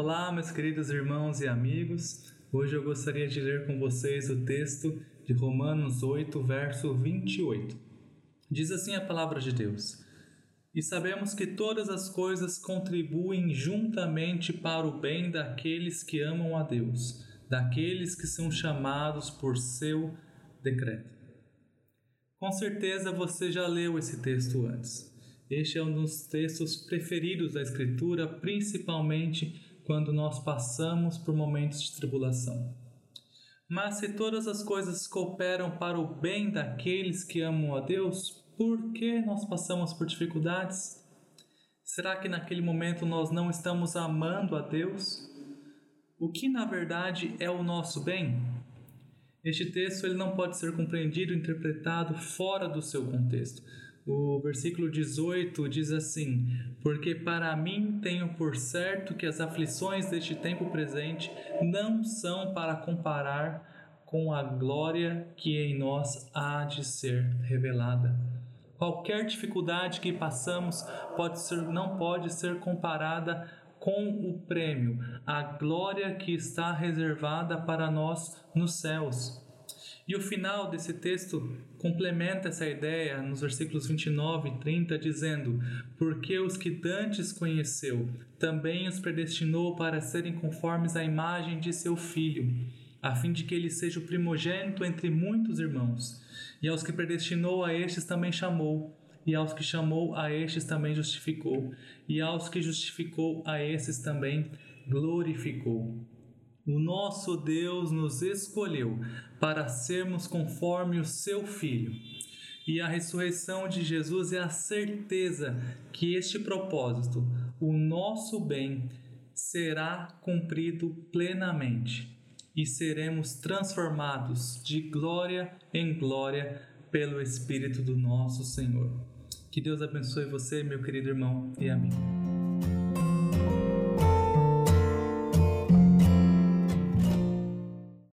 Olá, meus queridos irmãos e amigos. Hoje eu gostaria de ler com vocês o texto de Romanos 8, verso 28. Diz assim a palavra de Deus: E sabemos que todas as coisas contribuem juntamente para o bem daqueles que amam a Deus, daqueles que são chamados por seu decreto. Com certeza você já leu esse texto antes. Este é um dos textos preferidos da Escritura, principalmente quando nós passamos por momentos de tribulação. Mas se todas as coisas cooperam para o bem daqueles que amam a Deus, por que nós passamos por dificuldades? Será que naquele momento nós não estamos amando a Deus? O que na verdade é o nosso bem? Este texto ele não pode ser compreendido interpretado fora do seu contexto o versículo 18 diz assim: Porque para mim tenho por certo que as aflições deste tempo presente não são para comparar com a glória que em nós há de ser revelada. Qualquer dificuldade que passamos pode ser, não pode ser comparada com o prêmio, a glória que está reservada para nós nos céus. E o final desse texto complementa essa ideia nos versículos 29 e 30, dizendo: Porque os que dantes conheceu, também os predestinou para serem conformes à imagem de seu filho, a fim de que ele seja o primogênito entre muitos irmãos. E aos que predestinou, a estes também chamou. E aos que chamou, a estes também justificou. E aos que justificou, a esses também glorificou. O nosso Deus nos escolheu para sermos conforme o seu Filho. E a ressurreição de Jesus é a certeza que este propósito, o nosso bem, será cumprido plenamente e seremos transformados de glória em glória pelo Espírito do nosso Senhor. Que Deus abençoe você, meu querido irmão e amigo.